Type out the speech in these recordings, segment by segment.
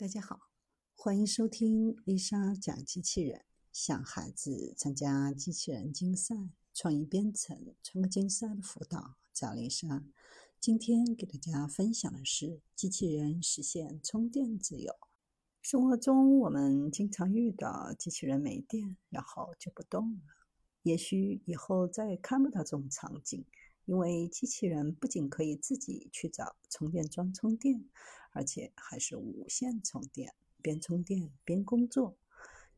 大家好，欢迎收听丽莎讲机器人。想孩子参加机器人竞赛、创意编程、创客竞赛的辅导，找丽莎。今天给大家分享的是机器人实现充电自由。生活中，我们经常遇到机器人没电，然后就不动了。也许以后再也看不到这种场景。因为机器人不仅可以自己去找充电桩充电，而且还是无线充电，边充电边工作。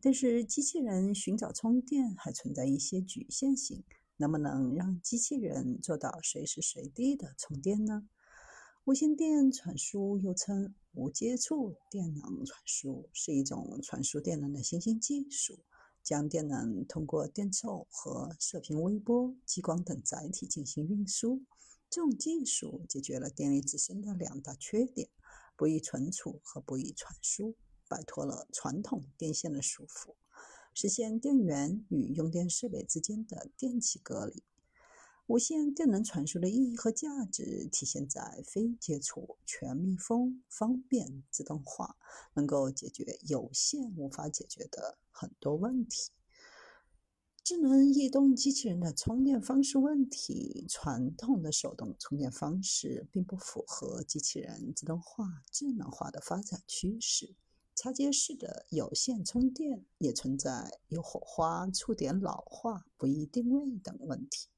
但是机器人寻找充电还存在一些局限性，能不能让机器人做到随时随地的充电呢？无线电传输又称无接触电能传输，是一种传输电能的新兴技术。将电能通过电凑和射频微波、激光等载体进行运输。这种技术解决了电力自身的两大缺点：不易存储和不易传输，摆脱了传统电线的束缚，实现电源与用电设备之间的电气隔离。无线电能传输的意义和价值体现在非接触、全密封、方便、自动化，能够解决有线无法解决的很多问题。智能移动机器人的充电方式问题：传统的手动充电方式并不符合机器人自动化、智能化的发展趋势。插接式的有线充电也存在有火花、触点老化、不易定位等问题。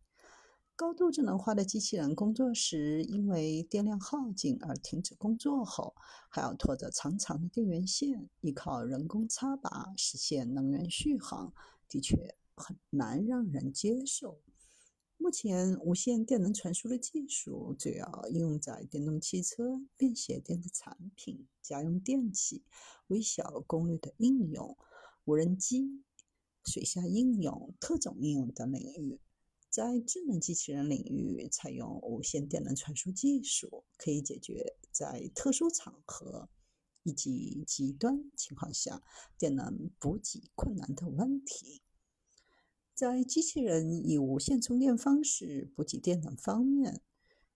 高度智能化的机器人工作时，因为电量耗尽而停止工作后，还要拖着长长的电源线，依靠人工插拔实现能源续航，的确很难让人接受。目前，无线电能传输的技术主要应用在电动汽车、便携电子产品、家用电器、微小功率的应用、无人机、水下应用、特种应用等领域。在智能机器人领域，采用无线电能传输技术，可以解决在特殊场合以及极端情况下电能补给困难的问题。在机器人以无线充电方式补给电能方面，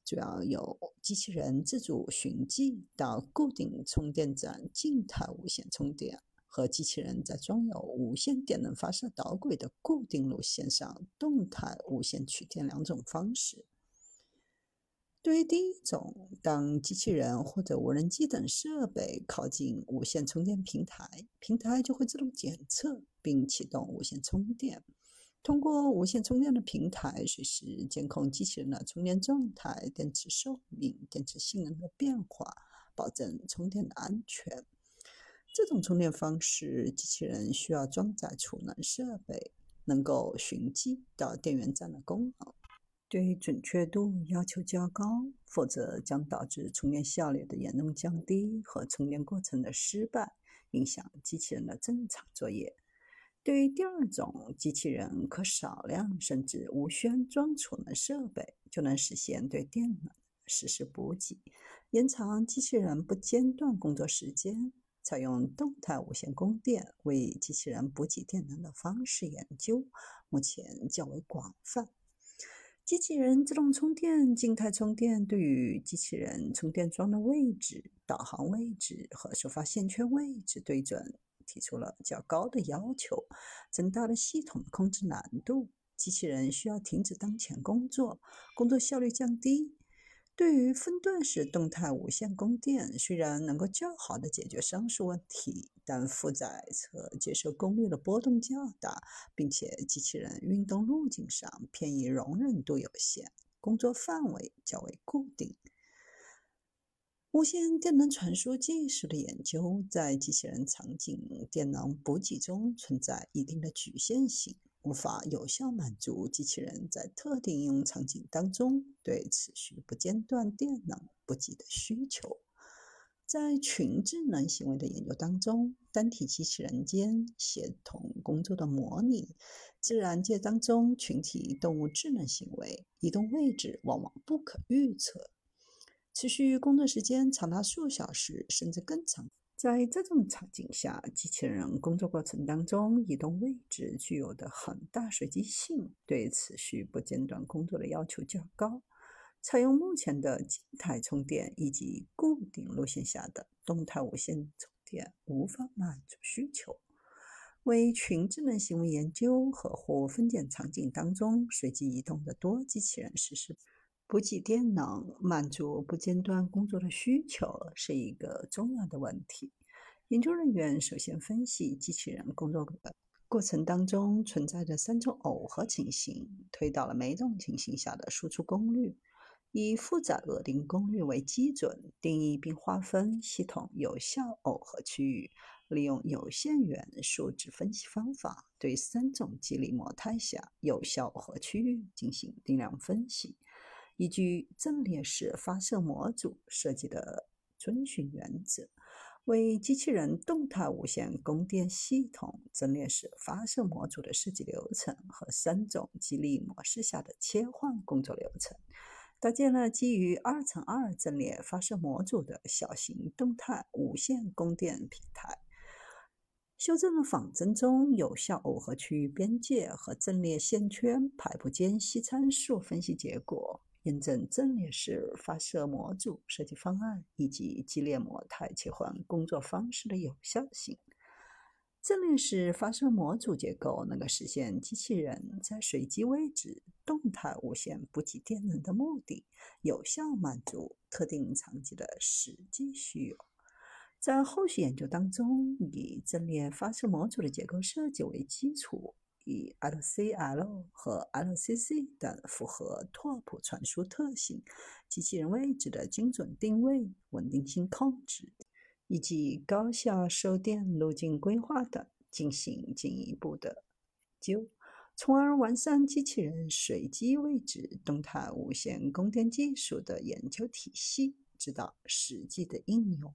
主要有机器人自主寻迹到固定充电站静态无线充电。和机器人在装有无线电能发射导轨的固定路线上动态无线取电两种方式。对于第一种，当机器人或者无人机等设备靠近无线充电平台，平台就会自动检测并启动无线充电。通过无线充电的平台，随时监控机器人的充电状态、电池寿命、电池性能的变化，保证充电的安全。这种充电方式，机器人需要装载储能设备，能够寻迹到电源站的功能，对准确度要求较高，否则将导致充电效率的严重降低和充电过程的失败，影响机器人的正常作业。对于第二种，机器人可少量甚至无需安装储能设备，就能实现对电能实时补给，延长机器人不间断工作时间。采用动态无线供电为机器人补给电能的方式研究目前较为广泛。机器人自动充电、静态充电对于机器人充电桩的位置、导航位置和收发线圈位置对准提出了较高的要求，增大了系统控制难度。机器人需要停止当前工作，工作效率降低。对于分段式动态无线供电，虽然能够较好的解决上述问题，但负载侧接受功率的波动较大，并且机器人运动路径上偏移容忍度有限，工作范围较为固定。无线电能传输技术的研究在机器人场景电能补给中存在一定的局限性。无法有效满足机器人在特定应用场景当中对持续不间断电能补给的需求。在群智能行为的研究当中，单体机器人间协同工作的模拟，自然界当中群体动物智能行为，移动位置往往不可预测，持续工作时间长达数小时甚至更长。在这种场景下，机器人工作过程当中移动位置具有的很大随机性，对持续不间断工作的要求较高。采用目前的静态充电以及固定路线下的动态无线充电无法满足需求。为群智能行为研究和或分拣场景当中随机移动的多机器人实施补给电能，满足不间断工作的需求，是一个重要的问题。研究人员首先分析机器人工作过程当中存在的三种耦合情形，推导了每种情形下的输出功率，以负载额定功率为基准，定义并划分系统有效耦合区域。利用有限元数值分析方法，对三种激励模态下有效耦合区域进行定量分析。依据阵列式发射模组设计的遵循原则，为机器人动态无线供电系统阵列式发射模组的设计流程和三种激励模式下的切换工作流程，搭建了基于二乘二阵列发射模组的小型动态无线供电平台。修正了仿真中有效耦合区域边界和阵列线圈排布间隙参数分析结果，验证阵列式发射模组设计方案以及激烈模态切换工作方式的有效性。阵列式发射模组结构能够实现机器人在随机位置动态无线补给电能的目的，有效满足特定场景的实际需要。在后续研究当中，以阵列发射模组的结构设计为基础，以 LCL 和 LCC 等符合拓扑传输特性、机器人位置的精准定位、稳定性控制以及高效收电路径规划等进行进一步的研究，从而完善机器人随机位置动态无线供电技术的研究体系，直到实际的应用。